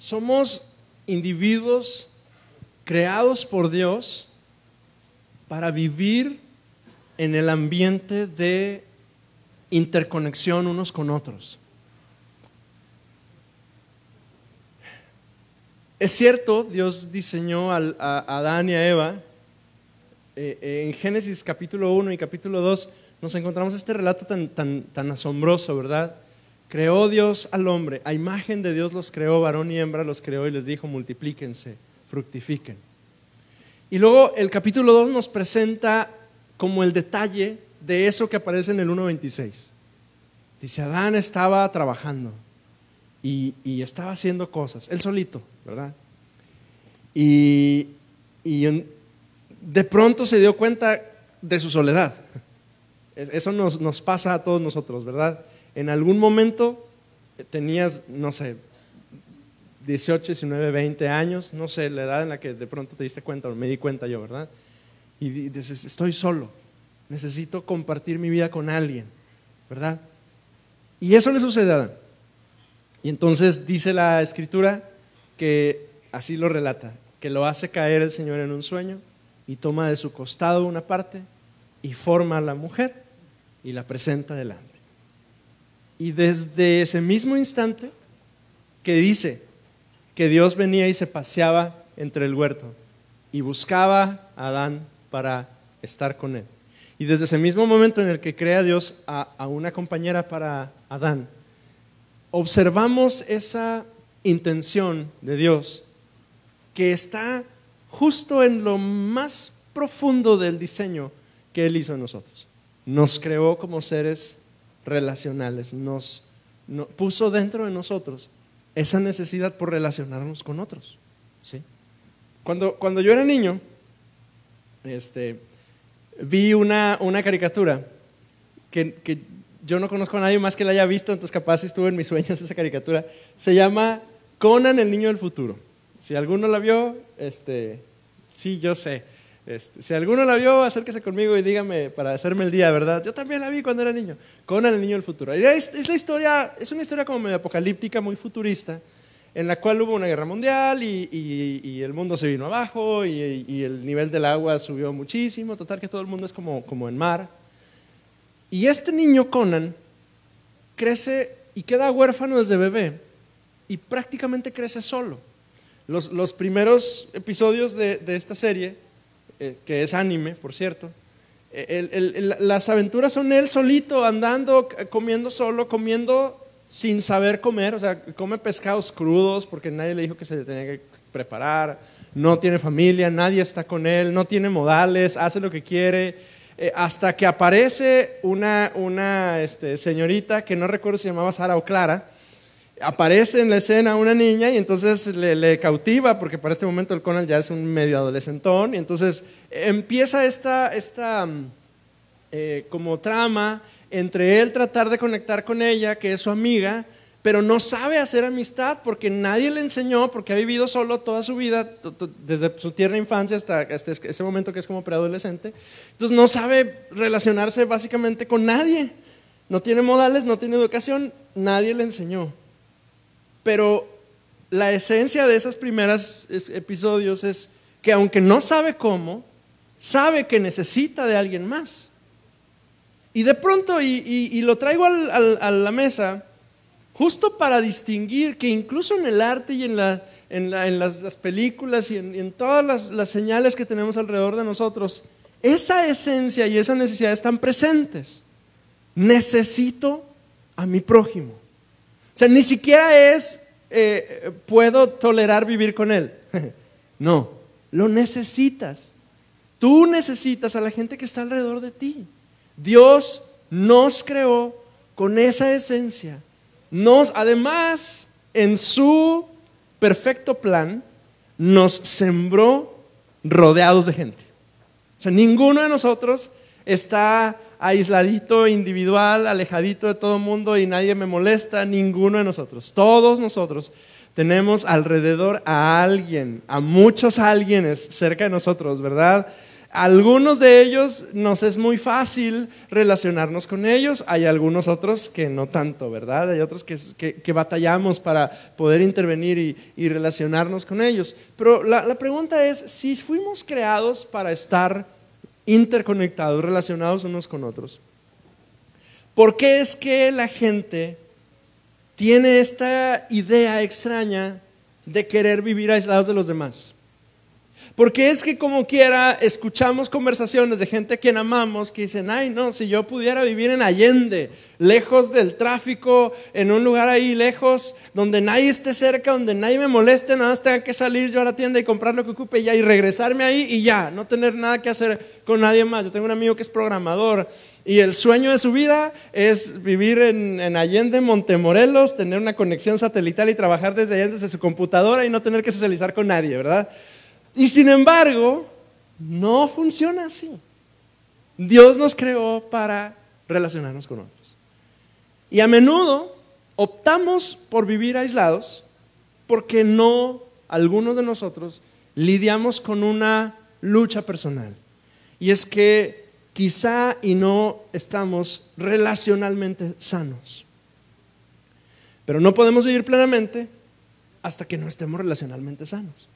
Somos individuos creados por Dios para vivir en el ambiente de interconexión unos con otros. Es cierto, Dios diseñó a, Adán y a Eva. Eh, eh, en Génesis capítulo 1 y capítulo 2 nos encontramos este relato tan, tan, tan asombroso, ¿verdad? Creó Dios al hombre, a imagen de Dios los creó, varón y hembra los creó y les dijo, multiplíquense, fructifiquen. Y luego el capítulo 2 nos presenta como el detalle de eso que aparece en el 1.26. Dice, Adán estaba trabajando y, estaba haciendo cosas, él solito, ¿verdad? Y, y, de pronto se dio cuenta de su soledad. Eso nos, nos pasa a todos nosotros, ¿verdad? En algún momento tenías, no sé, 18, 19, 20 años, no sé, la edad en la que de pronto te diste cuenta, o me di cuenta yo, ¿verdad? Y dices, estoy solo, necesito compartir mi vida con alguien, ¿verdad? Y eso le sucede a Adán. Y entonces dice la escritura que así lo relata, que lo hace caer el Señor en un sueño y toma de su costado una parte y forma a la mujer y la presenta delante. Y desde ese mismo instante que dice que Dios venía y se paseaba entre el huerto y buscaba a Adán para estar con él. Y desde ese mismo momento en el que crea Dios a, una compañera para Adán, observamos esa intención de Dios que está justo en lo más profundo del diseño que Él hizo en nosotros. Nos creó como seres relacionales, nos, puso dentro de nosotros esa necesidad por relacionarnos con otros. ¿sí? Cuando, cuando yo era niño, este, vi una, una caricatura que, que, yo no conozco a nadie más que la haya visto, entonces capaz estuvo en mis sueños esa caricatura. Se llama Conan el niño del futuro. Si alguno la vio, este, sí, yo sé. Este, si alguno la vio, acérquese conmigo y dígame para hacerme el día, ¿verdad? Yo también la vi cuando era niño. Conan el niño del futuro. Es, es la historia, es una historia como medio apocalíptica, muy futurista en la cual hubo una guerra mundial y, el mundo se vino abajo y, el nivel del agua subió muchísimo, total que todo el mundo es como, como en mar. Y este niño Conan crece y queda huérfano desde bebé y prácticamente crece solo. Los, los primeros episodios de, de esta serie, eh, que es anime, por cierto, las aventuras son él solito, andando, comiendo solo, comiendo sin saber comer, o sea, come pescados crudos porque nadie le dijo que se le tenía que preparar, no tiene familia, nadie está con él, no tiene modales, hace lo que quiere, eh, hasta que aparece una, una este, señorita que no recuerdo si se llamaba Sara o Clara, aparece en la escena una niña y entonces le, cautiva, porque para este momento el Conan ya es un medio adolescentón, y entonces empieza esta, esta eh, como trama entre él tratar de conectar con ella, que es su amiga, pero no sabe hacer amistad porque nadie le enseñó, porque ha vivido solo toda su vida, desde su tierna infancia hasta, ese momento que es como preadolescente. Entonces no sabe relacionarse básicamente con nadie. No tiene modales, no tiene educación, nadie le enseñó. Pero la esencia de esos primeros episodios es que aunque no sabe cómo, sabe que necesita de alguien más. Y de pronto, y, lo traigo a la mesa, justo para distinguir que incluso en el arte y en, las, películas y en, todas las, señales que tenemos alrededor de nosotros, esa esencia y esa necesidad están presentes. Necesito a mi prójimo. Sea, ni siquiera es, eh, puedo tolerar vivir con él. no, lo necesitas. Tú necesitas a la gente que está alrededor de ti. Dios nos creó con esa esencia. Nos, además, en su perfecto plan, nos sembró rodeados de gente. O sea, ninguno de nosotros está aisladito, individual, alejadito de todo el mundo y nadie me molesta, ninguno de nosotros. Todos nosotros tenemos alrededor a alguien, a muchos alguienes cerca de nosotros, ¿verdad? Algunos de ellos nos es muy fácil relacionarnos con ellos, hay algunos otros que no tanto, ¿verdad? Hay otros que, batallamos para poder intervenir y, relacionarnos con ellos. Pero la, la pregunta es, si fuimos creados para estar interconectados, relacionados unos con otros, ¿por qué es que la gente tiene esta idea extraña de querer vivir aislados de los demás? Porque es que como quiera escuchamos conversaciones de gente a quien amamos que dicen, ay no, si yo pudiera vivir en Allende, lejos del tráfico, en un lugar ahí lejos, donde nadie esté cerca, donde nadie me moleste, nada más tenga que salir yo a la tienda y comprar lo que ocupe ya y regresarme ahí y ya, no tener nada que hacer con nadie más. Yo tengo un amigo que es programador y el sueño de su vida es vivir en, en, Allende, Montemorelos, tener una conexión satelital y trabajar desde allá, desde su computadora y no tener que socializar con nadie, ¿verdad? Y sin embargo, no funciona así. Dios nos creó para relacionarnos con otros. Y a menudo optamos por vivir aislados porque no, algunos de nosotros, lidiamos con una lucha personal. Y es que quizá y no estamos relacionalmente sanos. Pero no podemos vivir plenamente hasta que no estemos relacionalmente sanos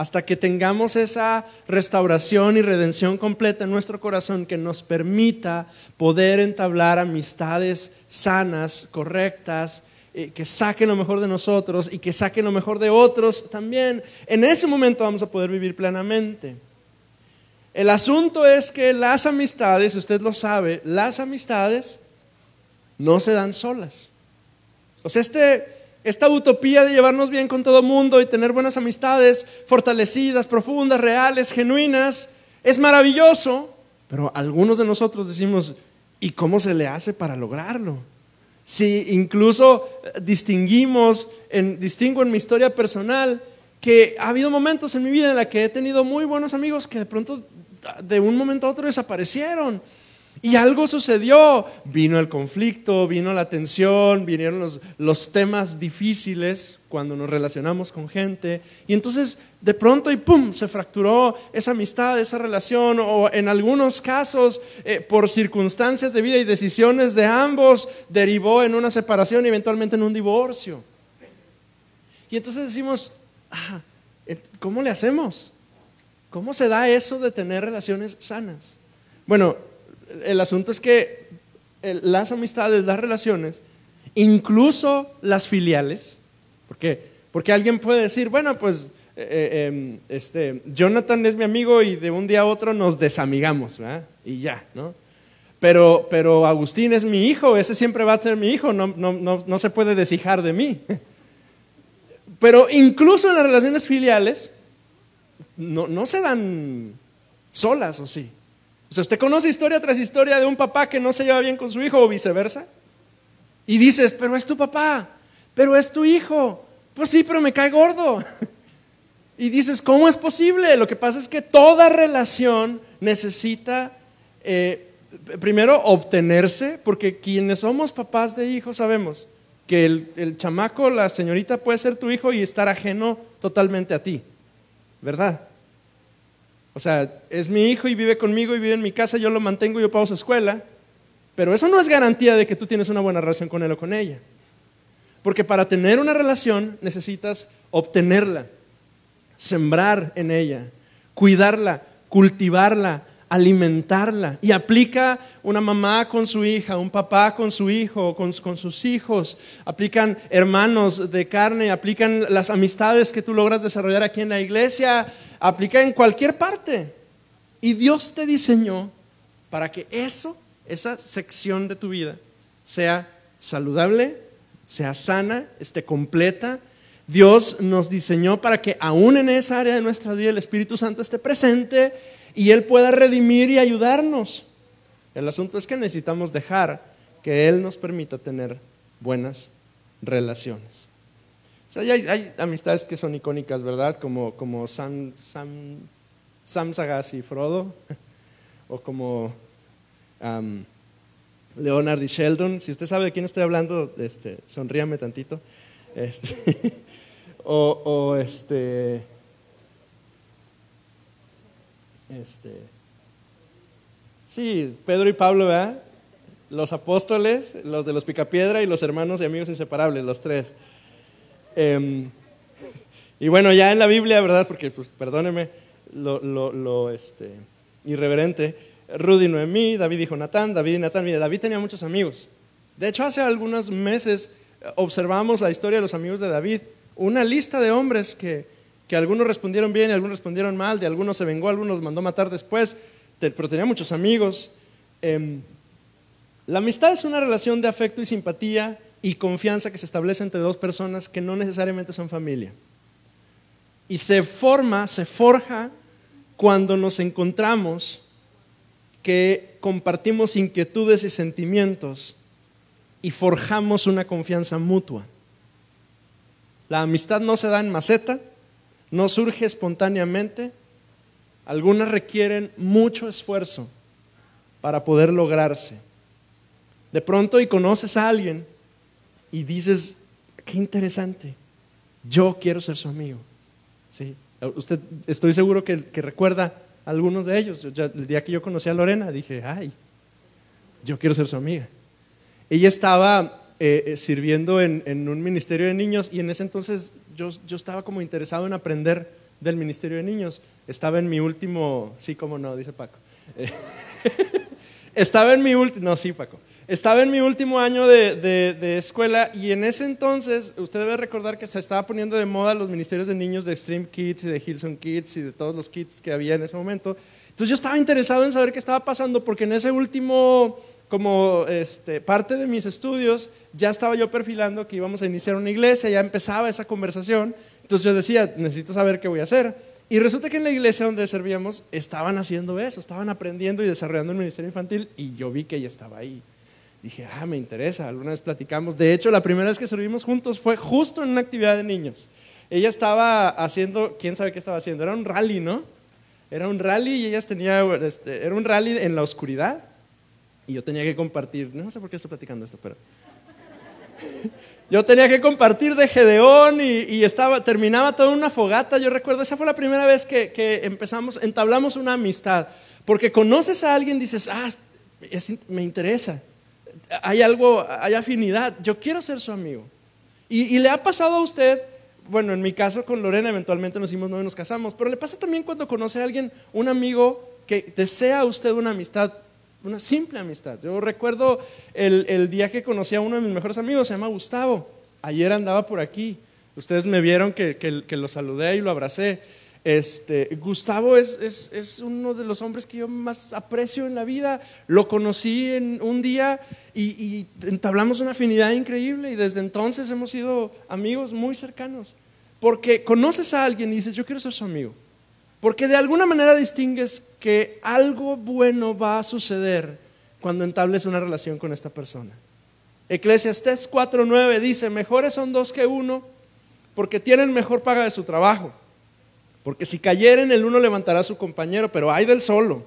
hasta que tengamos esa restauración y redención completa en nuestro corazón que nos permita poder entablar amistades sanas, correctas, eh, que saquen lo mejor de nosotros y que saquen lo mejor de otros también. En ese momento vamos a poder vivir plenamente. El asunto es que las amistades, usted lo sabe, las amistades no se dan solas. O sea, este esta utopía de llevarnos bien con todo mundo y tener buenas amistades fortalecidas, profundas, reales, genuinas, es maravilloso, pero algunos de nosotros decimos, ¿y cómo se le hace para lograrlo? Si incluso eh, distinguimos, en, distingo en mi historia personal, que ha habido momentos en mi vida en la que he tenido muy buenos amigos que de pronto de un momento a otro desaparecieron. Y algo sucedió, vino el conflicto, vino la tensión, vinieron los, temas difíciles cuando nos relacionamos con gente. Y entonces de pronto y pum, se fracturó esa amistad, esa relación, o en algunos casos, eh, por circunstancias de vida y decisiones de ambos, derivó en una separación y eventualmente en un divorcio. Y entonces decimos, ah, ¿cómo le hacemos? ¿Cómo se da eso de tener relaciones sanas? Bueno, el asunto es que las amistades, las relaciones, incluso las filiales, ¿por qué? Porque alguien puede decir, bueno, pues eh, eh, em, este, Jonathan es mi amigo y de un día a otro nos desamigamos, ¿verdad? Y ya, ¿no? Pero, pero Agustín es mi hijo, ese siempre va a ser mi hijo, no, no, no se puede deshijar de mí. Pero incluso en las relaciones filiales, no, no se dan solas, ¿o sí? O sea, usted conoce historia tras historia de un papá que no se lleva bien con su hijo o viceversa. Y dices, pero es tu papá, pero es tu hijo. Pues sí, pero me cae gordo. Y dices, ¿cómo es posible? Lo que pasa es que toda relación necesita, eh, primero, obtenerse, porque quienes somos papás de hijos sabemos que el, el chamaco, la señorita puede ser tu hijo y estar ajeno totalmente a ti, ¿verdad? O sea, es mi hijo y vive conmigo y vive en mi casa, yo lo mantengo, y yo pago su escuela, pero eso no es garantía de que tú tienes una buena relación con él o con ella. Porque para tener una relación necesitas obtenerla, sembrar en ella, cuidarla, cultivarla, alimentarla. Y aplica una mamá con su hija, un papá con su hijo, con, con, sus hijos. Aplican hermanos de carne, aplican las amistades que tú logras desarrollar aquí en la iglesia, aplica en cualquier parte. Y Dios te diseñó para que eso, esa sección de tu vida, sea saludable, sea sana, esté completa. Dios nos diseñó para que aún en esa área de nuestra vida el Espíritu Santo esté presente y Él pueda redimir y ayudarnos. El asunto es que necesitamos dejar que Él nos permita tener buenas relaciones. hay, amistades que son icónicas, ¿verdad? Como, como Sam, Sam, Sam Sagaz y Frodo, o como Leonard y Sheldon. Si usted sabe de quién estoy hablando, este, sonríame tantito. Este, o, o este este, Sí, Pedro y Pablo, ¿verdad? Los apóstoles, los de los Picapiedra y los hermanos y amigos inseparables, los tres. Em, y bueno, ya en la Biblia, ¿verdad? Porque, pues, perdóneme lo, lo, este, irreverente. Rudy Noemí, David y Jonatán, David y Natán. Mire, David tenía muchos amigos. De hecho, hace algunos meses observamos la historia de los amigos de David, una lista de hombres que, que algunos respondieron bien y algunos respondieron mal, de algunos se vengó, algunos los mandó matar después, pero tenía muchos amigos. Em, la amistad es una relación de afecto y simpatía y confianza que se establece entre dos personas que no necesariamente son familia. Y se forma, se forja cuando nos encontramos que compartimos inquietudes y sentimientos y forjamos una confianza mutua. La amistad no se da en maceta, no surge espontáneamente, algunas requieren mucho esfuerzo para poder lograrse. De pronto y conoces a alguien y dices, qué interesante, yo quiero ser su amigo. ¿Sí? Usted, estoy seguro que, recuerda algunos de ellos. el día que yo conocí a Lorena dije, ay, yo quiero ser su amiga. Ella estaba eh, eh, sirviendo en, un ministerio de niños y en ese entonces yo, yo, estaba como interesado en aprender del ministerio de niños. Estaba en mi último, sí, como no, dice Paco. estaba en mi último, no, sí, Paco. Estaba en mi último año de, de, escuela y en ese entonces, usted debe recordar que se estaba poniendo de moda los ministerios de niños de Stream Kids y de Hilson Kids y de todos los kids que había en ese momento. Entonces yo estaba interesado en saber qué estaba pasando porque en ese último como este, parte de mis estudios, ya estaba yo perfilando que íbamos a iniciar una iglesia, ya empezaba esa conversación, entonces yo decía, necesito saber qué voy a hacer. Y resulta que en la iglesia donde servíamos estaban haciendo eso, estaban aprendiendo y desarrollando el ministerio infantil y yo vi que ella estaba ahí. Dije, ah, me interesa, alguna vez platicamos. De hecho, la primera vez que servimos juntos fue justo en una actividad de niños. Ella estaba haciendo, quién sabe qué estaba haciendo, era un rally, ¿no? Era un rally y ellas tenía, este, era un rally en la oscuridad y yo tenía que compartir, no sé por qué estoy platicando esto, pero yo tenía que compartir de Gedeón y, estaba, terminaba toda una fogata. Yo recuerdo, esa fue la primera vez que, empezamos, entablamos una amistad. Porque conoces a alguien, dices, ah, me interesa, hay algo, hay afinidad, yo quiero ser su amigo. Y, le ha pasado a usted, bueno, en mi caso con Lorena, eventualmente nos hicimos no y nos casamos, pero le pasa también cuando conoce a alguien, un amigo que desea usted una amistad una simple amistad. Yo recuerdo el, día que conocí a uno de mis mejores amigos, se llama Gustavo. Ayer andaba por aquí. Ustedes me vieron que, lo saludé y lo abracé. Este, Gustavo es, uno de los hombres que yo más aprecio en la vida. Lo conocí en un día y, y, entablamos una afinidad increíble y desde entonces hemos sido amigos muy cercanos. Porque conoces a alguien y dices, yo quiero ser su amigo. Porque de alguna manera distingues que algo bueno va a suceder cuando entables una relación con esta persona. Eclesiastés 4.9 dice, mejores son dos que uno porque tienen mejor paga de su trabajo. Porque si cayeren el uno levantará a su compañero, pero hay del solo,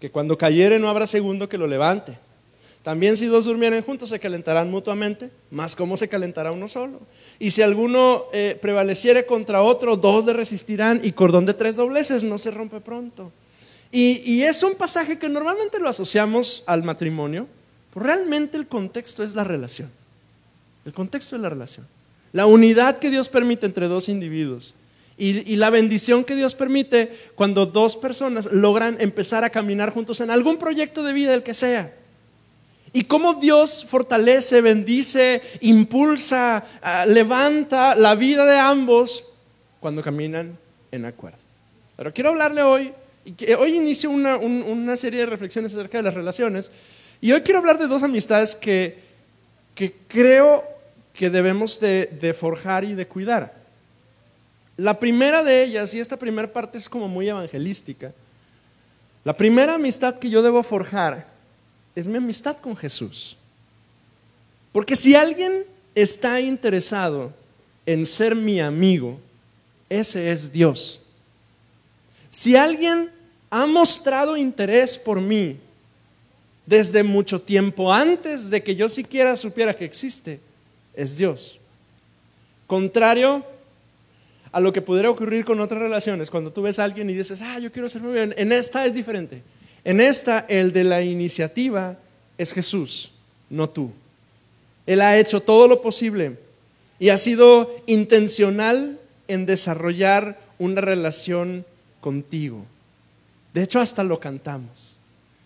que cuando cayere no habrá segundo que lo levante. También si dos durmieren juntos se calentarán mutuamente, más cómo se calentará uno solo. Y si alguno eh, prevaleciere contra otro, dos le resistirán y cordón de tres dobleces no se rompe pronto. Y, es un pasaje que normalmente lo asociamos al matrimonio, pero realmente el contexto es la relación. El contexto es la relación. La unidad que Dios permite entre dos individuos. Y, y, la bendición que Dios permite cuando dos personas logran empezar a caminar juntos en algún proyecto de vida, el que sea. Y cómo Dios fortalece, bendice, impulsa, ah, levanta la vida de ambos cuando caminan en acuerdo. Pero quiero hablarle hoy, y que hoy inicio una, serie de reflexiones acerca de las relaciones, y hoy quiero hablar de dos amistades que, creo que debemos de forjar y de cuidar. La primera de ellas, y esta primera parte es como muy evangelística, la primera amistad que yo debo forjar es mi amistad con Jesús. Porque si alguien está interesado en ser mi amigo, ese es Dios. Si alguien ha mostrado interés por mí desde mucho tiempo antes de que yo siquiera supiera que existe, es Dios. Contrario a lo que pudiera ocurrir con otras relaciones, cuando tú ves a alguien y dices, ah, yo quiero ser muy bien, en esta es diferente. En esta, el de la iniciativa es Jesús, no tú. Él ha hecho todo lo posible y ha sido intencional en desarrollar una relación contigo. De hecho, hasta lo cantamos.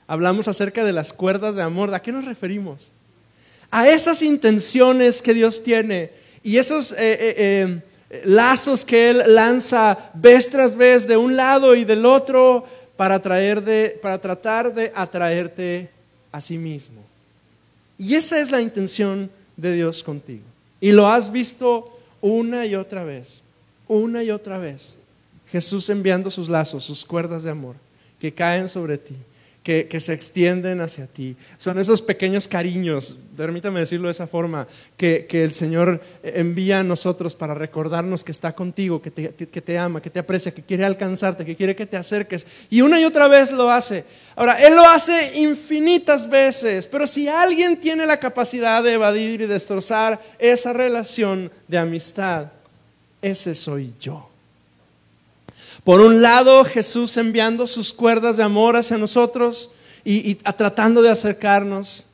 Hablamos acerca de las cuerdas de amor. ¿A qué nos referimos? A esas intenciones que Dios tiene y esos eh, eh, eh, lazos que Él lanza vez tras vez de un lado y del otro para, para tratar de atraerte a sí mismo. Y esa es la intención de Dios contigo. Y lo has visto una y otra vez, una y otra vez. Jesús enviando sus lazos, sus cuerdas de amor, que caen sobre ti, que, se extienden hacia ti. Son esos pequeños cariños, permítame decirlo de esa forma, que, el Señor envía a nosotros para recordarnos que está contigo, que te, que te ama, que te aprecia, que quiere alcanzarte, que quiere que te acerques. Y una y otra vez lo hace. Ahora, Él lo hace infinitas veces, pero si alguien tiene la capacidad de evadir y destrozar esa relación de amistad, ese soy yo. Por un lado, Jesús enviando sus cuerdas de amor hacia nosotros y, tratando de acercarnos.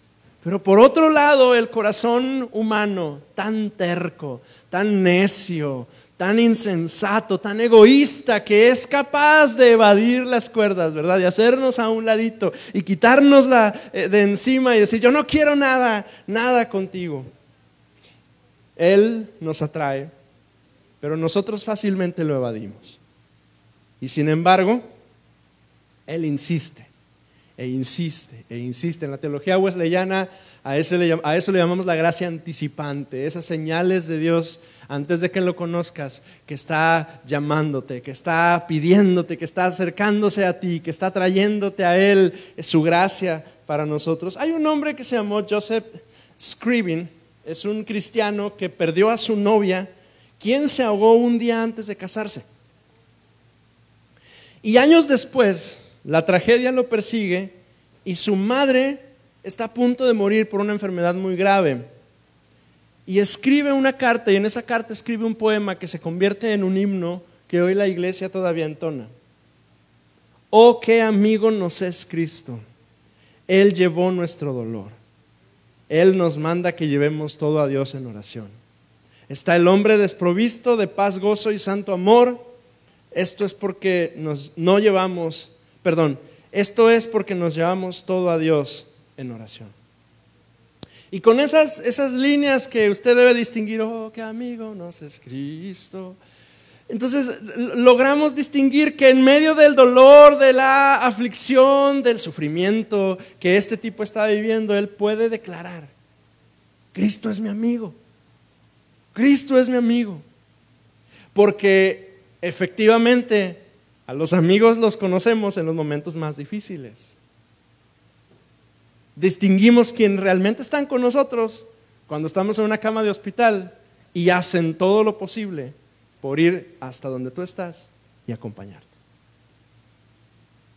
Pero por otro lado, el corazón humano, tan terco, tan necio, tan insensato, tan egoísta, que es capaz de evadir las cuerdas, ¿verdad? De hacernos a un ladito y quitárnosla eh, de encima y decir, yo no quiero nada, nada contigo. Él nos atrae, pero nosotros fácilmente lo evadimos. Y sin embargo, él insiste, e insiste, e insiste. En la teología wesleyana a eso, le, llamamos la gracia anticipante, esas señales de Dios antes de que lo conozcas, que está llamándote, que está pidiéndote, que está acercándose a ti, que está trayéndote a Él, su gracia para nosotros. Hay un hombre que se llamó Joseph Scriven, es un cristiano que perdió a su novia, quien se ahogó un día antes de casarse. Y años después, la tragedia lo persigue y su madre está a punto de morir por una enfermedad muy grave. Y escribe una carta y en esa carta escribe un poema que se convierte en un himno que hoy la iglesia todavía entona. Oh, qué amigo nos es Cristo. Él llevó nuestro dolor. Él nos manda que llevemos todo a Dios en oración. Está el hombre desprovisto de paz, gozo y santo amor esto es porque nos no llevamos, perdón, esto es porque nos llevamos todo a Dios en oración. Y con esas, esas líneas que usted debe distinguir, oh, qué amigo nos es Cristo. Entonces logramos distinguir que en medio del dolor, de la aflicción, del sufrimiento que este tipo está viviendo, él puede declarar, Cristo es mi amigo, Cristo es mi amigo. Porque efectivamente, a los amigos los conocemos en los momentos más difíciles. Distinguimos quién realmente están con nosotros cuando estamos en una cama de hospital y hacen todo lo posible por ir hasta donde tú estás y acompañarte.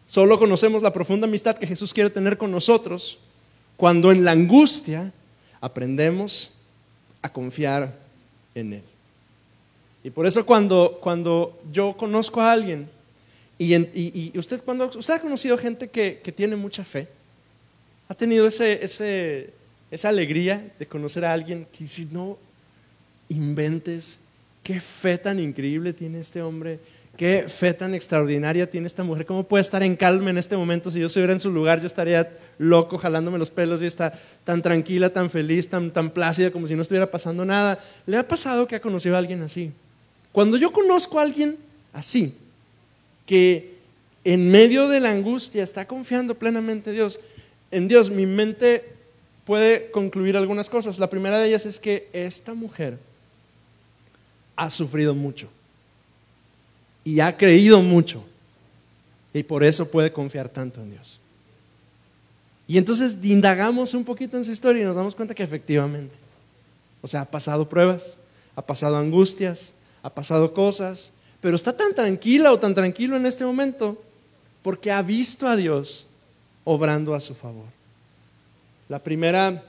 Solo conocemos la profunda amistad que Jesús quiere tener con nosotros cuando en la angustia aprendemos a confiar en Él. Y por eso cuando, cuando yo conozco a alguien, y, usted, cuando, usted ha conocido gente que, tiene mucha fe, ha tenido ese, ese, esa alegría de conocer a alguien que si no inventes, qué fe tan increíble tiene este hombre, qué fe tan extraordinaria tiene esta mujer, cómo puede estar en calma en este momento, si yo estuviera en su lugar yo estaría loco jalándome los pelos y está tan tranquila, tan feliz, tan, tan plácida como si no estuviera pasando nada. ¿Le ha pasado que ha conocido a alguien así? Cuando yo conozco a alguien así, que en medio de la angustia está confiando plenamente en Dios, en Dios, mi mente puede concluir algunas cosas. La primera de ellas es que esta mujer ha sufrido mucho y ha creído mucho y por eso puede confiar tanto en Dios. Y entonces indagamos un poquito en su historia y nos damos cuenta que efectivamente, o sea, ha pasado pruebas, ha pasado angustias, ha pasado cosas, pero está tan tranquila o tan tranquilo en este momento porque ha visto a Dios obrando a su favor. La primera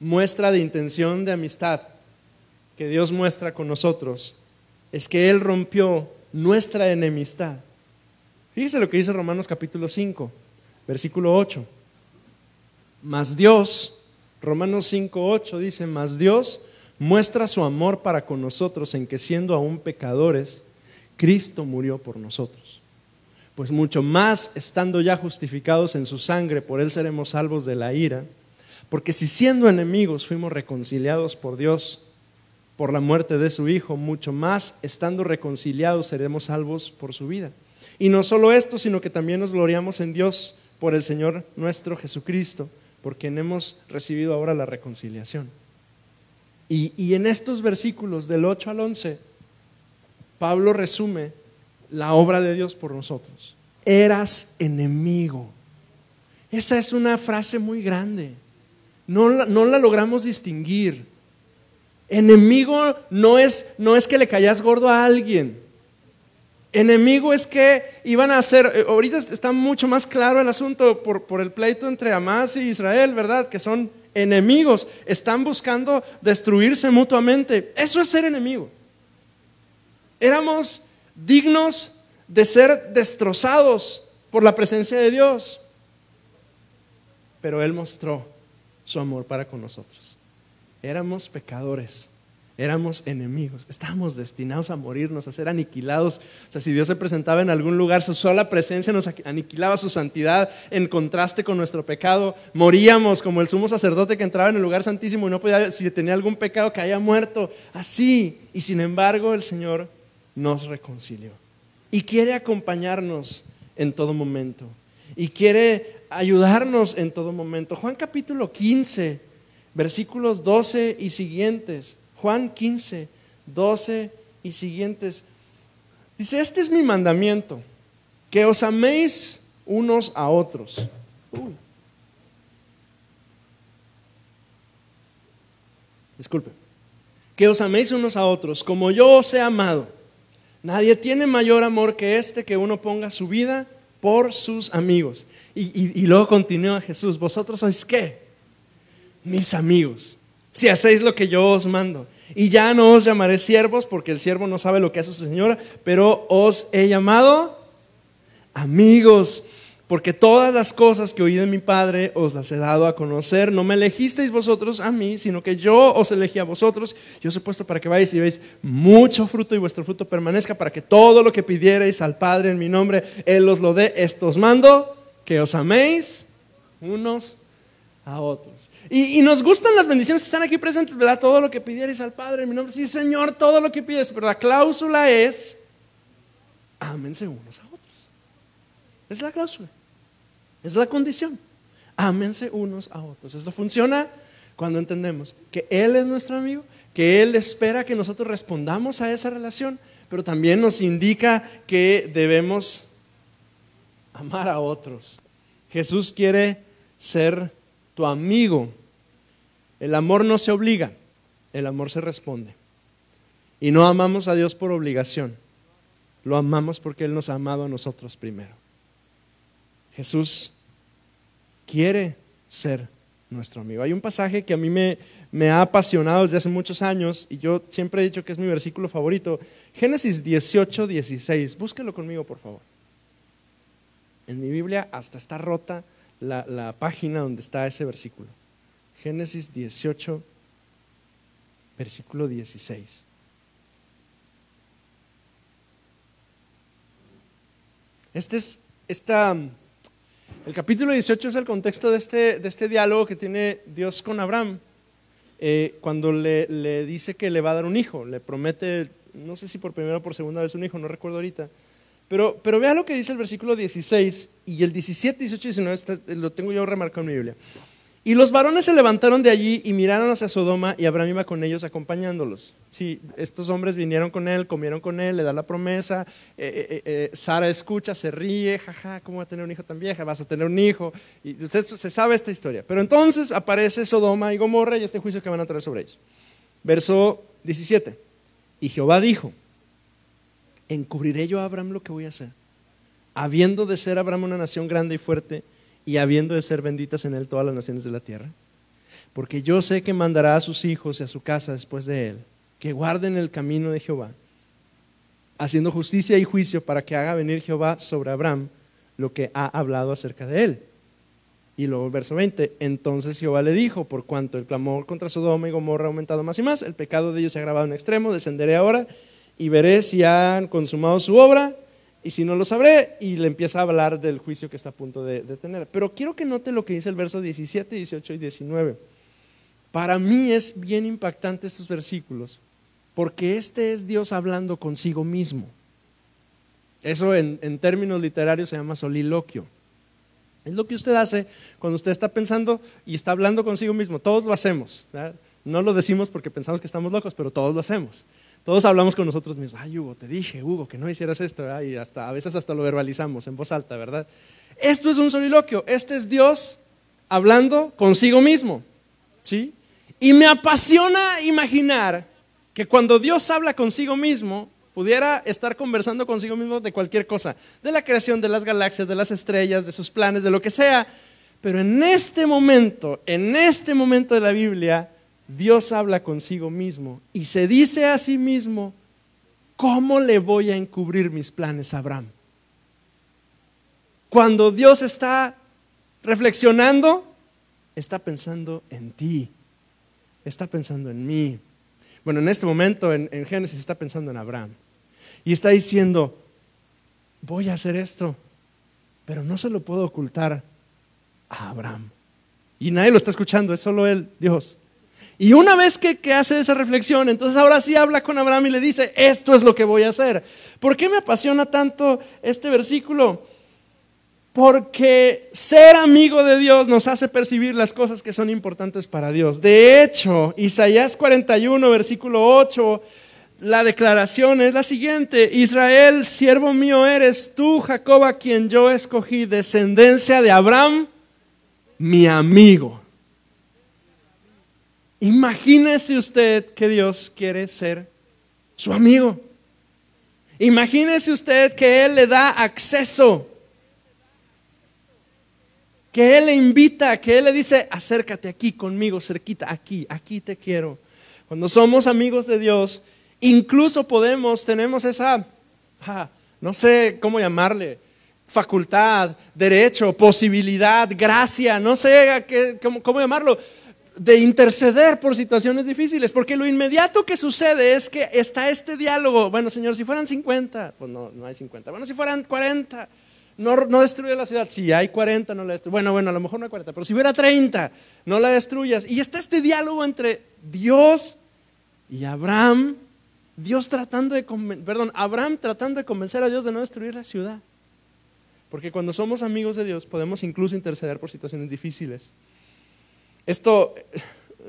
muestra de intención de amistad que Dios muestra con nosotros es que Él rompió nuestra enemistad. Fíjese lo que dice Romanos capítulo 5. Versículo 8. Mas Dios, Romanos 5, 8 dice, mas Dios muestra su amor para con nosotros en que siendo aún pecadores, Cristo murió por nosotros. Pues mucho más estando ya justificados en su sangre, por él seremos salvos de la ira. Porque si siendo enemigos fuimos reconciliados por Dios por la muerte de su Hijo, mucho más estando reconciliados seremos salvos por su vida. Y no solo esto, sino que también nos gloriamos en Dios por el Señor nuestro Jesucristo, por quien hemos recibido ahora la reconciliación. Y, en estos versículos del 8 al 11, Pablo resume la obra de Dios por nosotros. Eras enemigo. Esa es una frase muy grande. No la, no la logramos distinguir. Enemigo no es, no es que le callas gordo a alguien. Enemigo es que iban a hacer, eh, ahorita está mucho más claro el asunto por, por el pleito entre Hamas y Israel, ¿verdad? Que son enemigos, están buscando destruirse mutuamente. Eso es ser enemigo. Éramos dignos de ser destrozados por la presencia de Dios, pero Él mostró su amor para con nosotros. Éramos pecadores éramos enemigos, estábamos destinados a morirnos, a ser aniquilados. O sea, si Dios se presentaba en algún lugar, su sola presencia nos aniquilaba su santidad en contraste con nuestro pecado. Moríamos como el sumo sacerdote que entraba en el lugar santísimo y no podía, si tenía algún pecado, que haya muerto. Así. Y sin embargo, el Señor nos reconcilió. Y quiere acompañarnos en todo momento. Y quiere ayudarnos en todo momento. Juan capítulo 15, versículos 12 y siguientes. Juan 15, 12 y siguientes. Dice, este es mi mandamiento, que os améis unos a otros. Disculpe. Que os améis unos a otros, como yo os he amado. Nadie tiene mayor amor que este, que uno ponga su vida por sus amigos. Y, y luego continúa Jesús, vosotros sois qué? Mis amigos si hacéis lo que yo os mando. Y ya no os llamaré siervos, porque el siervo no sabe lo que hace su señora, pero os he llamado amigos, porque todas las cosas que oí de mi Padre os las he dado a conocer. No me elegisteis vosotros a mí, sino que yo os elegí a vosotros. Yo os he puesto para que vayáis y veáis mucho fruto y vuestro fruto permanezca, para que todo lo que pidierais al Padre en mi nombre, Él os lo dé. Esto os mando, que os améis unos a otros. Y, nos gustan las bendiciones que están aquí presentes, ¿verdad? Todo lo que pidieres al Padre en mi nombre. Sí, Señor, todo lo que pides. Pero la cláusula es, ámense unos a otros. Es la cláusula. Es la condición. Ámense unos a otros. Esto funciona cuando entendemos que Él es nuestro amigo, que Él espera que nosotros respondamos a esa relación, pero también nos indica que debemos amar a otros. Jesús quiere ser tu amigo. El amor no se obliga, el amor se responde. Y no amamos a Dios por obligación, lo amamos porque Él nos ha amado a nosotros primero. Jesús quiere ser nuestro amigo. Hay un pasaje que a mí me, me, ha apasionado desde hace muchos años y yo siempre he dicho que es mi versículo favorito. Génesis 18, 16. Búsquelo conmigo, por favor. En mi Biblia hasta está rota la, página donde está ese versículo. Génesis 18, versículo 16. Este es, esta, el capítulo 18 es el contexto de este, de este diálogo que tiene Dios con Abraham, eh, cuando le, le, dice que le va a dar un hijo, le promete, no sé si por primera o por segunda vez un hijo, no recuerdo ahorita, pero, pero vea lo que dice el versículo 16 y el 17, 18 y 19, lo tengo yo remarcado en mi Biblia. Y los varones se levantaron de allí y miraron hacia Sodoma y Abraham iba con ellos acompañándolos. Sí, estos hombres vinieron con él, comieron con él, le da la promesa. Eh, eh, eh, Sara escucha, se ríe, jaja, ¿cómo va a tener un hijo tan vieja? Vas a tener un hijo. Y usted se sabe esta historia. Pero entonces aparece Sodoma y Gomorra y este juicio que van a traer sobre ellos. Verso 17. Y Jehová dijo, ¿encubriré yo a Abraham lo que voy a hacer? Habiendo de ser Abraham una nación grande y fuerte, y habiendo de ser benditas en él todas las naciones de la tierra. Porque yo sé que mandará a sus hijos y a su casa después de él, que guarden el camino de Jehová, haciendo justicia y juicio para que haga venir Jehová sobre Abraham lo que ha hablado acerca de él. Y luego el verso 20, entonces Jehová le dijo, por cuanto el clamor contra Sodoma y Gomorra ha aumentado más y más, el pecado de ellos se ha agravado en extremo, descenderé ahora y veré si han consumado su obra y si no lo sabré, y le empieza a hablar del juicio que está a punto de, tener. Pero quiero que note lo que dice el verso 17, 18 y 19. Para mí es bien impactante estos versículos, porque este es Dios hablando consigo mismo. Eso en, términos literarios se llama soliloquio. Es lo que usted hace cuando usted está pensando y está hablando consigo mismo. Todos lo hacemos. No lo decimos porque pensamos que estamos locos, pero todos lo hacemos. Todos hablamos con nosotros mismos. Ay, Hugo, te dije, Hugo, que no hicieras esto. ¿verdad? Y hasta, a veces hasta lo verbalizamos en voz alta, ¿verdad? Esto es un soliloquio. Este es Dios hablando consigo mismo. ¿Sí? Y me apasiona imaginar que cuando Dios habla consigo mismo, pudiera estar conversando consigo mismo de cualquier cosa, de la creación de las galaxias, de las estrellas, de sus planes, de lo que sea. Pero en este momento, en este momento de la Biblia, Dios habla consigo mismo y se dice a sí mismo, ¿cómo le voy a encubrir mis planes a Abraham? Cuando Dios está reflexionando, está pensando en ti, está pensando en mí. Bueno, en este momento en, en Génesis está pensando en Abraham. Y está diciendo, voy a hacer esto, pero no se lo puedo ocultar a Abraham. Y nadie lo está escuchando, es solo él, Dios. Y una vez que, hace esa reflexión, entonces ahora sí habla con Abraham y le dice, esto es lo que voy a hacer. ¿Por qué me apasiona tanto este versículo? Porque ser amigo de Dios nos hace percibir las cosas que son importantes para Dios. De hecho, Isaías 41, versículo 8 la declaración es la siguiente, Israel, siervo mío eres tú, Jacob, a quien yo escogí, descendencia de Abraham, mi amigo. Imagínese usted que Dios quiere ser su amigo. Imagínese usted que Él le da acceso, que Él le invita, que Él le dice, acércate aquí conmigo, cerquita, aquí, aquí te quiero. Cuando somos amigos de Dios, Incluso podemos, tenemos esa, no sé cómo llamarle, facultad, derecho, posibilidad, gracia, no sé cómo, llamarlo, de interceder por situaciones difíciles, porque lo inmediato que sucede es que está este diálogo, bueno Señor, si fueran 50, pues no, no hay 50, bueno, si fueran 40, no, no destruye la ciudad, si hay 40, no la bueno, bueno, a lo mejor no hay 40, pero si hubiera 30, no la destruyas. Y está este diálogo entre Dios y Abraham, Dios tratando de perdón, Abraham tratando de convencer a Dios de no destruir la ciudad. Porque cuando somos amigos de Dios podemos incluso interceder por situaciones difíciles. Esto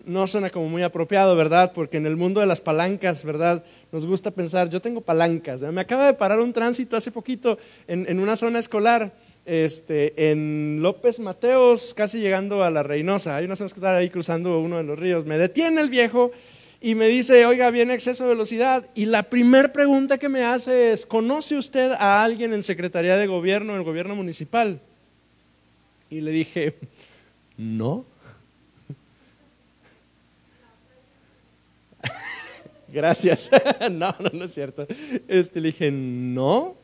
no suena como muy apropiado, ¿verdad? Porque en el mundo de las palancas, ¿verdad? Nos gusta pensar, yo tengo palancas. Me acaba de parar un tránsito hace poquito en, una zona escolar, este, en López Mateos, casi llegando a la Reynosa. Hay una zona escolar ahí cruzando uno de los ríos. Me detiene el viejo y me dice, oiga, viene exceso de velocidad. Y la primera pregunta que me hace es, ¿conoce usted a alguien en Secretaría de Gobierno, en el gobierno municipal? Y le dije, no. Gracias. no, no, no es cierto. Este, le dije, no.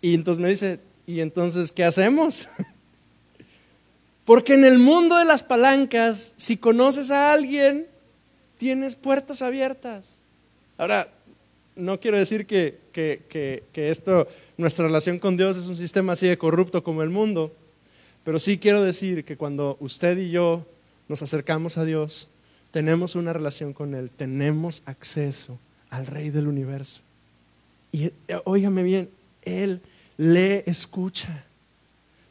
Y entonces me dice, ¿y entonces qué hacemos? Porque en el mundo de las palancas, si conoces a alguien, tienes puertas abiertas. Ahora, no quiero decir que, que, esto, nuestra relación con Dios es un sistema así de corrupto como el mundo, pero sí quiero decir que cuando usted y yo nos acercamos a Dios, tenemos una relación con Él, tenemos acceso al Rey del universo. Y eh, óigame bien, Él le escucha.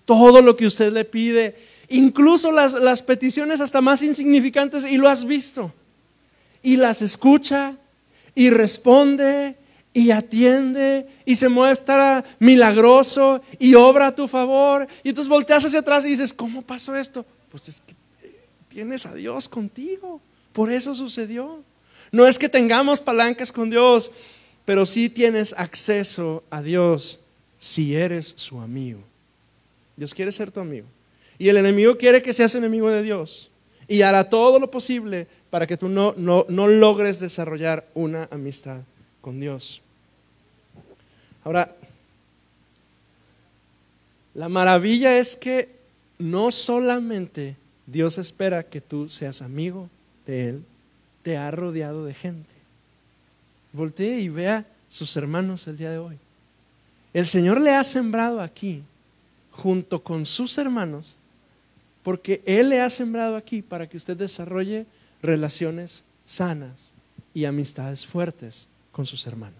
Todo lo que usted le pide, incluso las, las peticiones hasta más insignificantes, y lo has visto y las escucha y responde y atiende y se muestra milagroso y obra a tu favor. Y entonces volteas hacia atrás y dices, ¿cómo pasó esto? Pues es que tienes a Dios contigo. Por eso sucedió. No es que tengamos palancas con Dios, pero sí tienes acceso a Dios si eres su amigo. Dios quiere ser tu amigo. Y el enemigo quiere que seas enemigo de Dios. Y hará todo lo posible para que tú no, no, no logres desarrollar una amistad con Dios. Ahora, la maravilla es que no solamente Dios espera que tú seas amigo Él, te ha rodeado de gente. Voltee y vea sus hermanos el día de hoy. El Señor le ha sembrado aquí, junto con sus hermanos, porque Él le ha sembrado aquí para que usted desarrolle relaciones sanas y amistades fuertes con sus hermanos.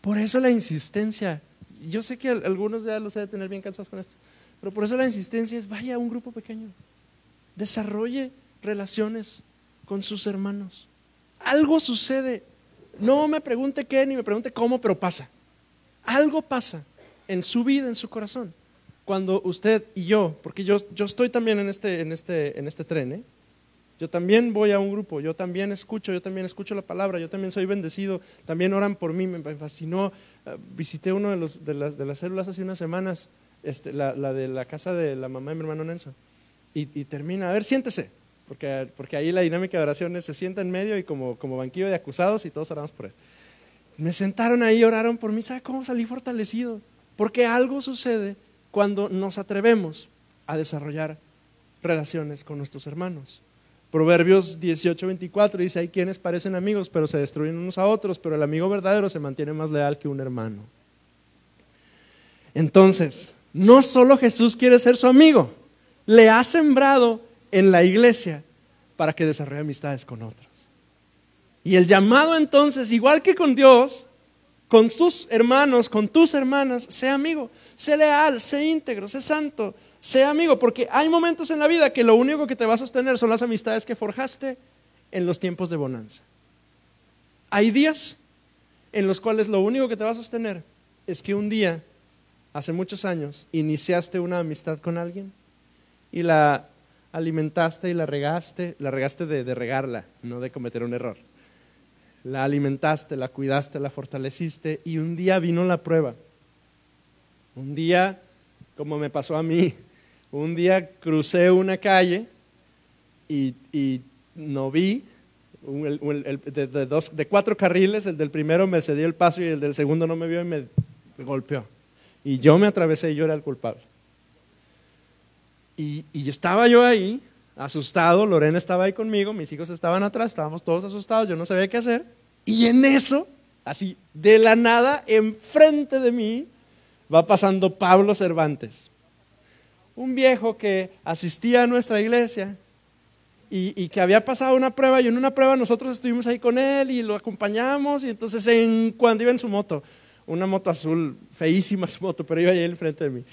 Por eso la insistencia, yo sé que algunos ya los de tener bien cansados con esto, pero por eso la insistencia es vaya a un grupo pequeño, desarrolle relaciones con sus hermanos. Algo sucede, no me pregunte qué ni me pregunte cómo, pero pasa. Algo pasa en su vida, en su corazón, cuando usted y yo, porque yo, yo estoy también en este, en este, en este tren, ¿eh? Yo también voy a un grupo, yo también escucho, yo también escucho la palabra, yo también soy bendecido, también oran por mí, me fascinó. Eh, visité uno de, los, de las células hace unas semanas, este, la, de la casa de la mamá de mi hermano Nelson, y, y termina, a ver, siéntese, porque, porque, ahí la dinámica de oración es, se sienta en medio y como, como banquillo de acusados y todos oramos por él. Me sentaron ahí, oraron por mí, ¿sabe cómo salí fortalecido? Porque algo sucede cuando nos atrevemos a desarrollar relaciones con nuestros hermanos. Proverbios 18:24 dice, hay quienes parecen amigos, pero se destruyen unos a otros, pero el amigo verdadero se mantiene más leal que un hermano. Entonces, no solo Jesús quiere ser su amigo, le ha sembrado en la iglesia para que desarrolle amistades con otros. Y el llamado entonces, igual que con Dios, con tus hermanos, con tus hermanas, sea amigo, sé leal, sé íntegro, sé santo, sea amigo, porque hay momentos en la vida que lo único que te va a sostener son las amistades que forjaste en los tiempos de bonanza. Hay días en los cuales lo único que te va a sostener es que un día, hace muchos años, iniciaste una amistad con alguien y la alimentaste y la regaste, la regaste de, regarla, no de cometer un error. La alimentaste, la cuidaste, la fortaleciste y un día vino la prueba. Un día, como me pasó a mí, un día crucé una calle y, no vi, de, cuatro carriles, el del primero me cedió el paso y el del segundo no me vio y me golpeó. Y yo me atravesé y yo era el culpable. Y, estaba yo ahí, asustado, Lorena estaba ahí conmigo, mis hijos estaban atrás, estábamos todos asustados, yo no sabía qué hacer. Y en eso, así, de la nada, enfrente de mí, va pasando Pablo Cervantes un viejo que asistía a nuestra iglesia y, que había pasado una prueba y en una prueba nosotros estuvimos ahí con él y lo acompañamos y entonces en, cuando iba en su moto, una moto azul, feísima su moto, pero iba ahí enfrente de mí.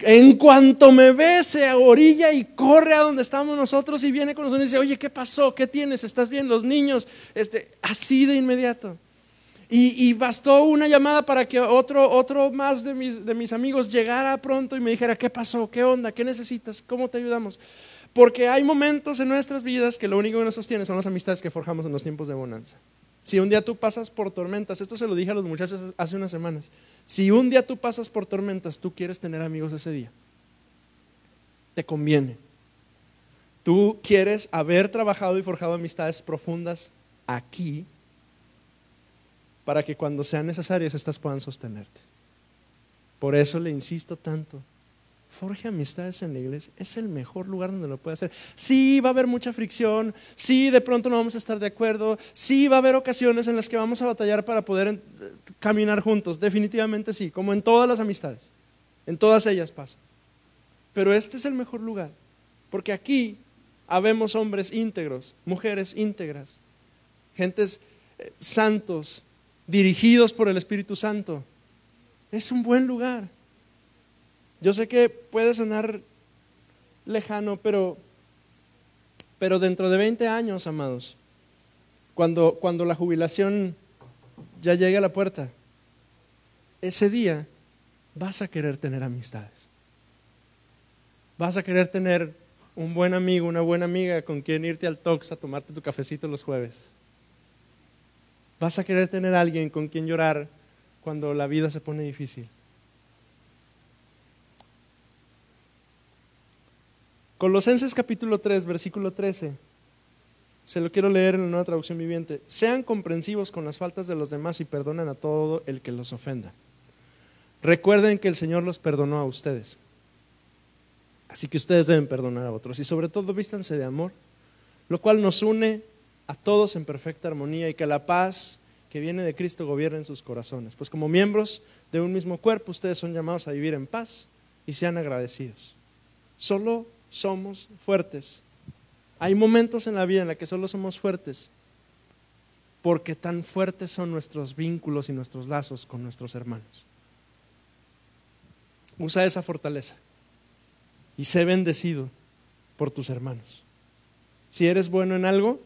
En cuanto me ve, se orilla y corre a donde estamos nosotros y viene con nosotros y dice, oye, ¿qué pasó? ¿Qué tienes? ¿Estás bien? Los niños, este, así de inmediato. Y, bastó una llamada para que otro, otro más de mis, de mis amigos llegara pronto y me dijera, ¿qué pasó? ¿Qué onda? ¿Qué necesitas? ¿Cómo te ayudamos? Porque hay momentos en nuestras vidas que lo único que nos sostiene son las amistades que forjamos en los tiempos de bonanza. Si un día tú pasas por tormentas, esto se lo dije a los muchachos hace unas semanas, si un día tú pasas por tormentas, tú quieres tener amigos ese día. Te conviene. Tú quieres haber trabajado y forjado amistades profundas aquí para que cuando sean necesarias estas puedan sostenerte. Por eso le insisto tanto. Forje amistades en la iglesia. Es el mejor lugar donde lo puede hacer. Sí, va a haber mucha fricción. Sí, de pronto no vamos a estar de acuerdo. Sí, va a haber ocasiones en las que vamos a batallar para poder eh, caminar juntos. Definitivamente sí, como en todas las amistades. En todas ellas pasa. Pero este es el mejor lugar. Porque aquí habemos hombres íntegros, mujeres íntegras, gentes eh, santos, dirigidos por el Espíritu Santo. Es un buen lugar. Yo sé que puede sonar lejano, pero, pero dentro de 20 años, amados, cuando, cuando la jubilación ya llegue a la puerta, ese día vas a querer tener amistades. Vas a querer tener un buen amigo, una buena amiga con quien irte al Tox a tomarte tu cafecito los jueves. Vas a querer tener alguien con quien llorar cuando la vida se pone difícil. Colosenses capítulo 3, versículo 13. Se lo quiero leer en la nueva traducción viviente. Sean comprensivos con las faltas de los demás y perdonen a todo el que los ofenda. Recuerden que el Señor los perdonó a ustedes. Así que ustedes deben perdonar a otros y sobre todo vístanse de amor, lo cual nos une a todos en perfecta armonía y que la paz que viene de Cristo gobierne en sus corazones. Pues como miembros de un mismo cuerpo, ustedes son llamados a vivir en paz y sean agradecidos. Solo somos fuertes. Hay momentos en la vida en los que solo somos fuertes porque tan fuertes son nuestros vínculos y nuestros lazos con nuestros hermanos. Usa esa fortaleza y sé bendecido por tus hermanos. Si eres bueno en algo,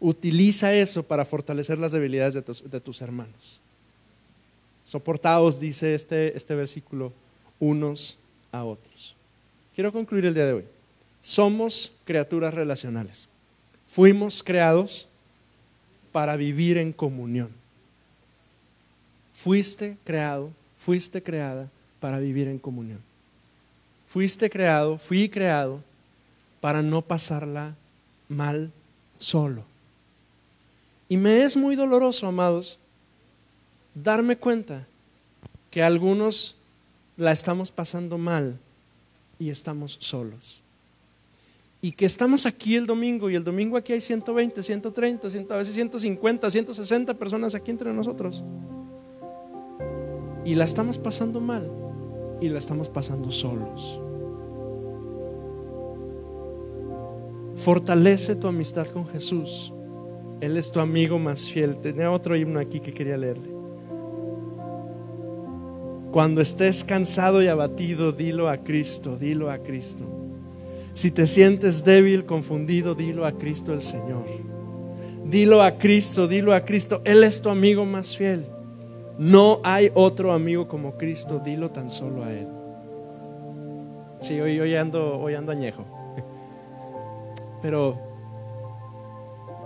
utiliza eso para fortalecer las debilidades de tus, hermanos. Soportaos, dice este, este versículo, unos a otros. Quiero concluir el día de hoy. Somos criaturas relacionales. Fuimos creados para vivir en comunión. Fuiste creado, fuiste creada para vivir en comunión. Fuiste creado, fui creado para no pasarla mal solo. Y me es muy doloroso, amados, darme cuenta que algunos la estamos pasando mal y estamos solos. Y que estamos aquí el domingo y el domingo aquí hay 120, 130, a veces 150, 160 personas aquí entre nosotros. Y la estamos pasando mal y la estamos pasando solos. Fortalece tu amistad con Jesús. Él es tu amigo más fiel. Tenía otro himno aquí que quería leerle. Cuando estés cansado y abatido, dilo a Cristo, dilo a Cristo. Si te sientes débil, confundido, dilo a Cristo el Señor. Dilo a Cristo, dilo a Cristo. Él es tu amigo más fiel. No hay otro amigo como Cristo, dilo tan solo a Él. Sí, hoy, hoy, ando, añejo. Pero,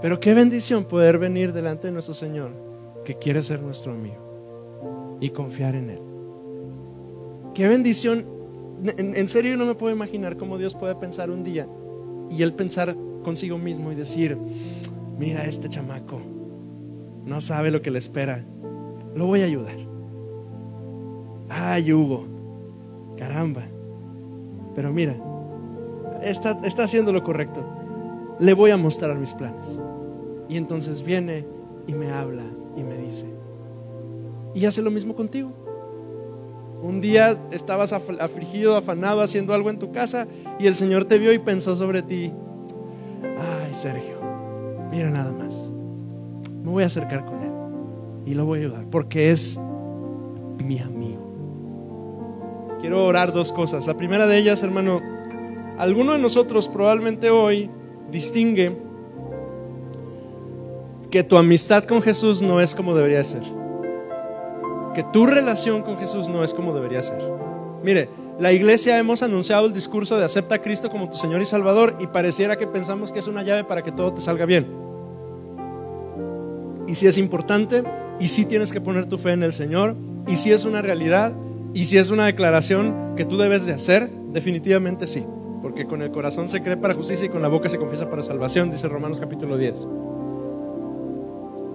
pero qué bendición poder venir delante de nuestro Señor, que quiere ser nuestro amigo, y confiar en Él. Qué bendición. En, serio yo no me puedo imaginar cómo Dios puede pensar un día y Él pensar consigo mismo y decir, mira este chamaco, no sabe lo que le espera, lo voy a ayudar. Ay, Hugo, caramba. Pero mira, está, está haciendo lo correcto le voy a mostrar mis planes. Y entonces viene y me habla y me dice. Y hace lo mismo contigo. Un día estabas afligido, afanado, haciendo algo en tu casa y el Señor te vio y pensó sobre ti. Ay, Sergio, mira nada más. Me voy a acercar con él y lo voy a ayudar porque es mi amigo. Quiero orar dos cosas. La primera de ellas, hermano, alguno de nosotros probablemente hoy distingue que tu amistad con Jesús no es como debería ser. Que tu relación con Jesús no es como debería ser. Mire, la iglesia hemos anunciado el discurso de acepta a Cristo como tu Señor y Salvador y pareciera que pensamos que es una llave para que todo te salga bien. Y si es importante, y si tienes que poner tu fe en el Señor, y si es una realidad, y si es una declaración que tú debes de hacer, definitivamente sí porque con el corazón se cree para justicia y con la boca se confiesa para salvación, dice Romanos capítulo 10.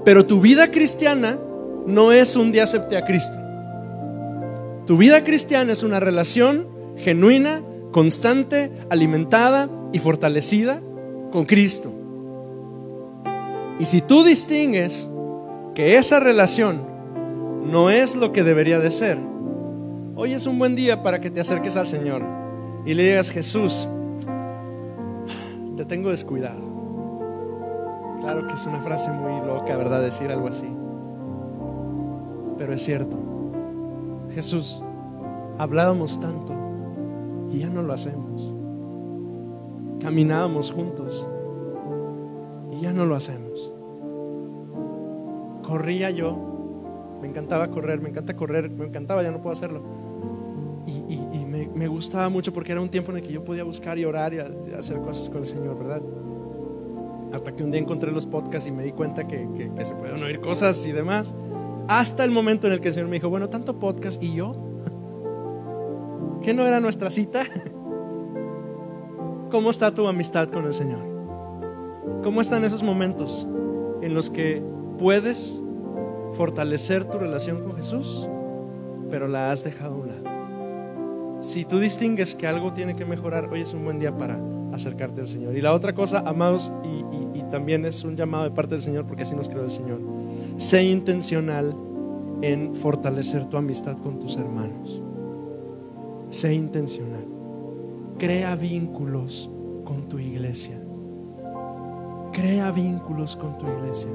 Pero tu vida cristiana no es un día acepte a Cristo. Tu vida cristiana es una relación genuina, constante, alimentada y fortalecida con Cristo. Y si tú distingues que esa relación no es lo que debería de ser, hoy es un buen día para que te acerques al Señor y le digas, Jesús, te tengo descuidado. Claro que es una frase muy loca, ¿verdad? Decir algo así. Pero es cierto. Jesús, hablábamos tanto y ya no lo hacemos. Caminábamos juntos y ya no lo hacemos. Corría yo, me encantaba correr, me encanta correr, me encantaba, ya no puedo hacerlo me, gustaba mucho porque era un tiempo en el que yo podía buscar y orar y, hacer cosas con el Señor, ¿verdad? Hasta que un día encontré los podcasts y me di cuenta que, se pueden oír cosas y demás. Hasta el momento en el que el Señor me dijo, bueno, tanto podcast y yo, ¿qué no era nuestra cita? ¿Cómo está tu amistad con el Señor? ¿Cómo están esos momentos en los que puedes fortalecer tu relación con Jesús, pero la has dejado a un lado? si tú distingues que algo tiene que mejorar, hoy es un buen día para acercarte al Señor. Y la otra cosa, amados, y, también es un llamado de parte del Señor, porque así nos creó el Señor, sé intencional en fortalecer tu amistad con tus hermanos. Sé intencional. Crea vínculos con tu iglesia. Crea vínculos con tu iglesia.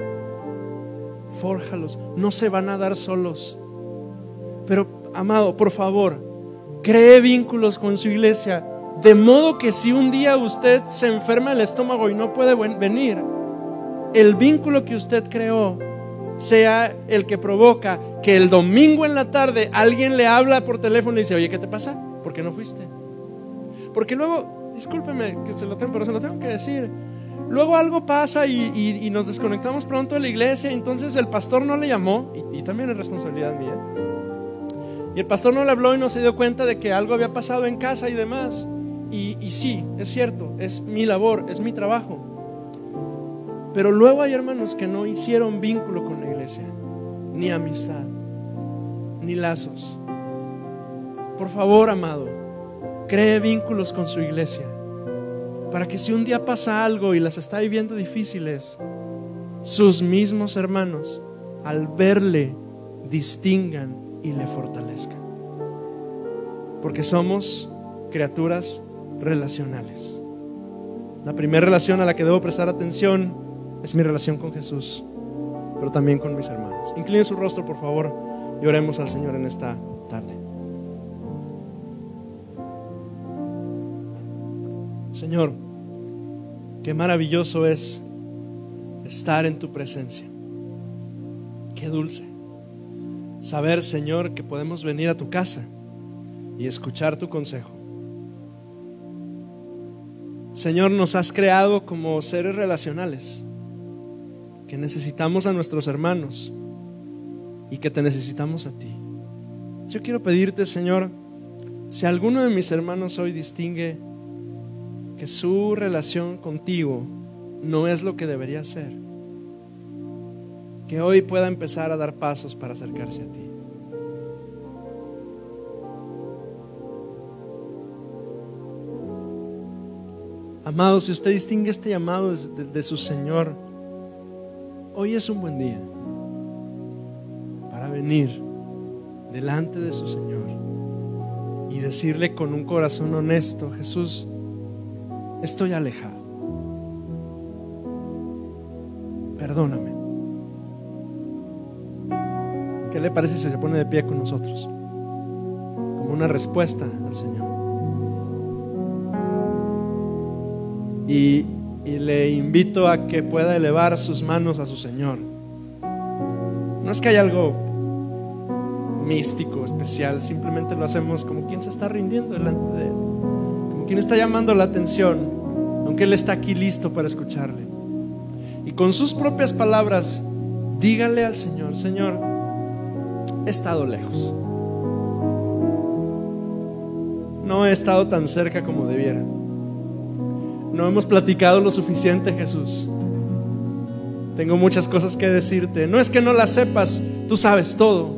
Fórjalos. No se van a dar solos. Pero, amado, por favor, cree vínculos con su iglesia. De modo que si un día usted se enferma el estómago y no puede venir, el vínculo que usted creó sea el que provoca que el domingo en la tarde alguien le habla por teléfono y dice, oye, ¿qué te pasa? ¿Por qué no fuiste? Porque luego, discúlpeme que se lo tengo, pero se lo tengo que decir. Luego algo pasa y, nos desconectamos pronto de la iglesia, entonces el pastor no le llamó, y, también es responsabilidad mía. Y el pastor no le habló y no se dio cuenta de que algo había pasado en casa y demás. Y, y sí, es cierto, es mi labor, es mi trabajo. Pero luego hay hermanos que no hicieron vínculo con la ni amistad, ni lazos. Por favor, amado, cree vínculos con su iglesia, para que si un día pasa algo y las está viviendo difíciles, sus mismos hermanos, al verle, distingan y le fortalezcan. Porque somos criaturas relacionales. La primera relación a la que debo prestar atención es mi relación con Jesús, pero también con mis hermanos. Incline su rostro, por favor, y oremos al Señor en esta tarde. Señor, qué maravilloso es estar en tu presencia. Qué dulce. Saber, Señor, que podemos venir a tu casa y escuchar tu consejo. Señor, nos has creado como seres relacionales que necesitamos a nuestros hermanos y que te necesitamos a ti. Yo quiero pedirte, Señor, si alguno de mis hermanos hoy distingue que su relación contigo no es lo que debería ser, que hoy pueda empezar a dar pasos para acercarse a ti. Amado, si usted distingue este llamado de, de su Señor, Hoy es un buen día para venir delante de su Señor y decirle con un corazón honesto, Jesús, estoy alejado. Perdóname. ¿Qué le parece si se pone de pie con nosotros? Como una respuesta al Señor. Y y le invito a que pueda elevar sus manos a su Señor. No es que haya algo místico, especial, simplemente lo hacemos como quien se está rindiendo delante de Él, como quien está llamando la atención, aunque Él está aquí listo para escucharle. Y con sus propias palabras, dígale al Señor, Señor, he estado lejos. No he estado tan cerca como debiera. No hemos platicado lo suficiente, Jesús. Tengo muchas cosas que decirte. No es que no las sepas, tú sabes todo.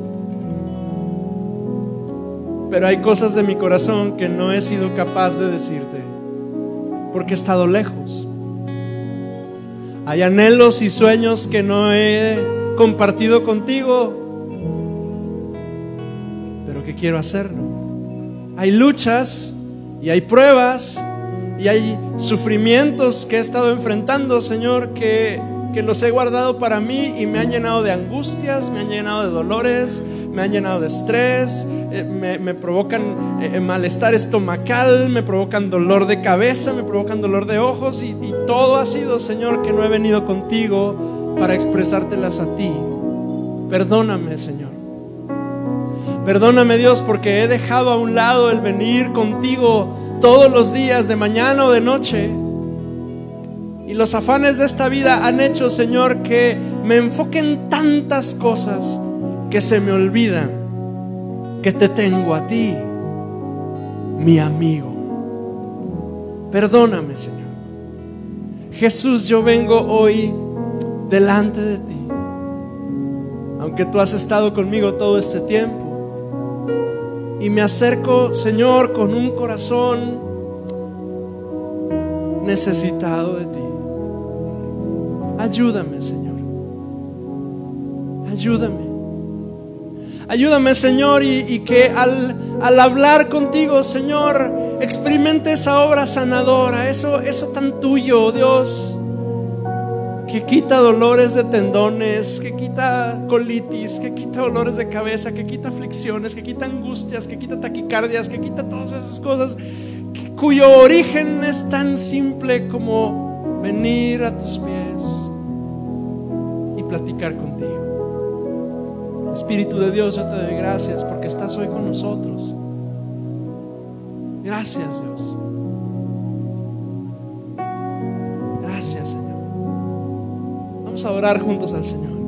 Pero hay cosas de mi corazón que no he sido capaz de decirte porque he estado lejos. Hay anhelos y sueños que no he compartido contigo, pero que quiero hacerlo. Hay luchas y hay pruebas y hay sufrimientos que he estado enfrentando, Señor, que, los he guardado para mí y me han llenado de angustias, me han llenado de dolores, me han llenado de estrés, eh, me, provocan eh, eh, malestar estomacal, me provocan dolor de cabeza, me provocan dolor de ojos y todo ha sido, Señor, que no he venido contigo para expresártelas a ti. Perdóname, Señor. Perdóname, Dios, porque he dejado a un lado el venir contigo todos los días, de mañana o de noche. Y los afanes de esta vida han hecho, Señor, que me enfoque en tantas cosas que se me olvida que te tengo a ti, mi amigo. Perdóname, Señor. Jesús, yo vengo hoy delante de ti. Aunque tú has estado conmigo todo este tiempo, Y me acerco, Señor, con un corazón necesitado de ti. Ayúdame, Señor. Ayúdame. Ayúdame, Señor, y, que al, al, hablar contigo, Señor, experimente esa obra sanadora, eso, eso tan tuyo, Dios, que quita dolores de tendones, que quita colitis, que quita dolores de cabeza, que quita aflicciones, que quita angustias, que quita taquicardias, que quita todas esas cosas, cuyo origen es tan simple como venir a tus pies y platicar contigo. Espíritu de Dios, yo te doy gracias porque estás hoy con nosotros. Gracias Dios. Gracias. Vamos a orar juntos al Señor.